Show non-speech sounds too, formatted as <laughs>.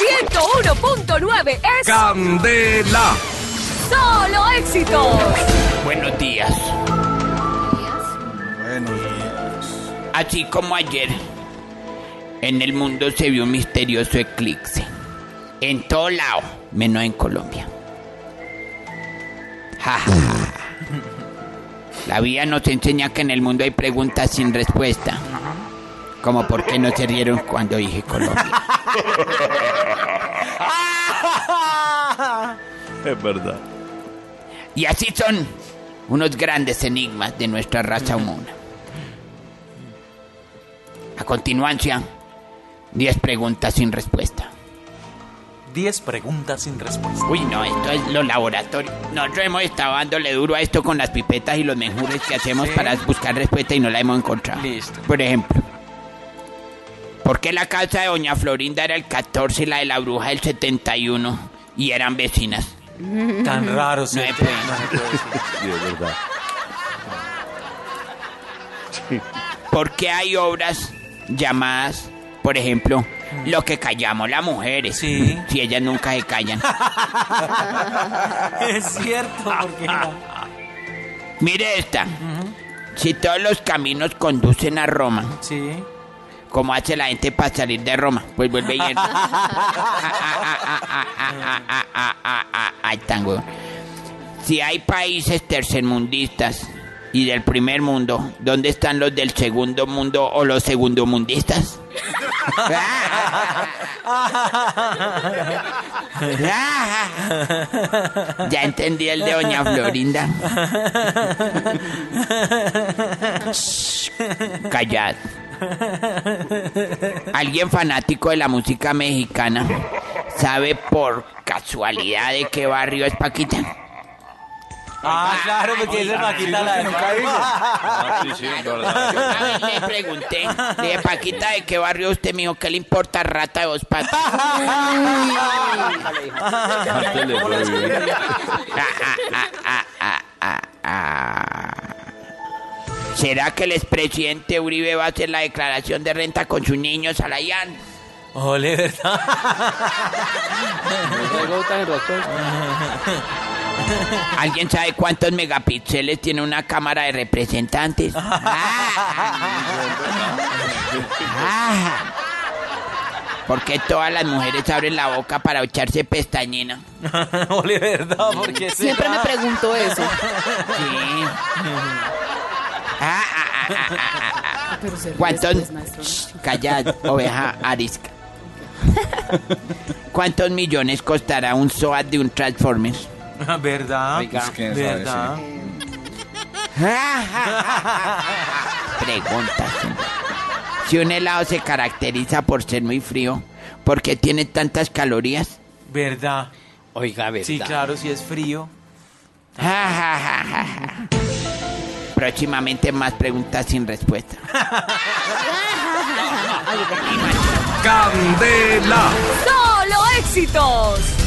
101.9 es Candela. solo éxitos. Buenos días. Buenos días. Así como ayer, en el mundo se vio un misterioso eclipse. En todo lado, menos en Colombia. Ja, ja, ja. La vida nos enseña que en el mundo hay preguntas sin respuesta. Como por qué no se rieron cuando dije Colombia. Es verdad. Y así son unos grandes enigmas de nuestra raza humana. A continuación, 10 preguntas sin respuesta. 10 preguntas sin respuesta. Uy, no, esto es los laboratorios. Nosotros hemos estado dándole duro a esto con las pipetas y los menjures que hacemos Sí. para buscar respuesta y no la hemos encontrado. Listo. Por ejemplo, ¿por qué la casa de Doña Florinda era el 14 y la de la bruja el 71 y eran vecinas? Tan raro, No es verdad. ¿Por qué hay obras llamadas, por ejemplo, lo que callamos las mujeres? Sí. Si ellas nunca se callan. <laughs> Es cierto, ¿por qué no? Mire esta. Si todos los caminos conducen a Roma, Sí. ¿Cómo hace la gente para salir de Roma? Pues vuelve y... Ay, tan huevón. Si hay países tercermundistas y del primer mundo, ¿dónde están los del segundo mundo o los segundomundistas? <laughs> ya entendí el de Doña Florinda. <laughs> Shh, Callad. ¿Alguien fanático de la música mexicana sabe por casualidad de qué barrio es Paquita? Ah, claro, porque ese Paquita la de Ah, sí, sí, es verdad. Una vez le pregunté, le dije, Paquita, ¿de qué barrio usted me dijo? ¿Qué le importa rata de dos patas? <laughs> <laughs> Antes le prohibí. ¿Será que el expresidente Uribe va a hacer la declaración de renta con sus niños a la IAN? Ole, ¿verdad? ¿Alguien sabe cuántos megapíxeles tiene una cámara de representantes? <laughs> Ah. ¿Por qué todas las mujeres abren la boca para echarse pestañina? Ole, ¿verdad? Porque Siempre me pregunto eso. Sí. ¿Cuántos? después, maestro. Shh, Callad, oveja arisca. ¿Cuántos millones costará un SOAT de un Transformers? ¿Verdad? Es que sabe, ¿Verdad? <laughs> Preguntas. Si un helado se caracteriza por ser muy frío, ¿por qué tiene tantas calorías? ¿Verdad? Oiga, ¿verdad? Sí, claro, si es frío. Próximamente más preguntas sin respuesta. <laughs> Candela. Solo éxitos.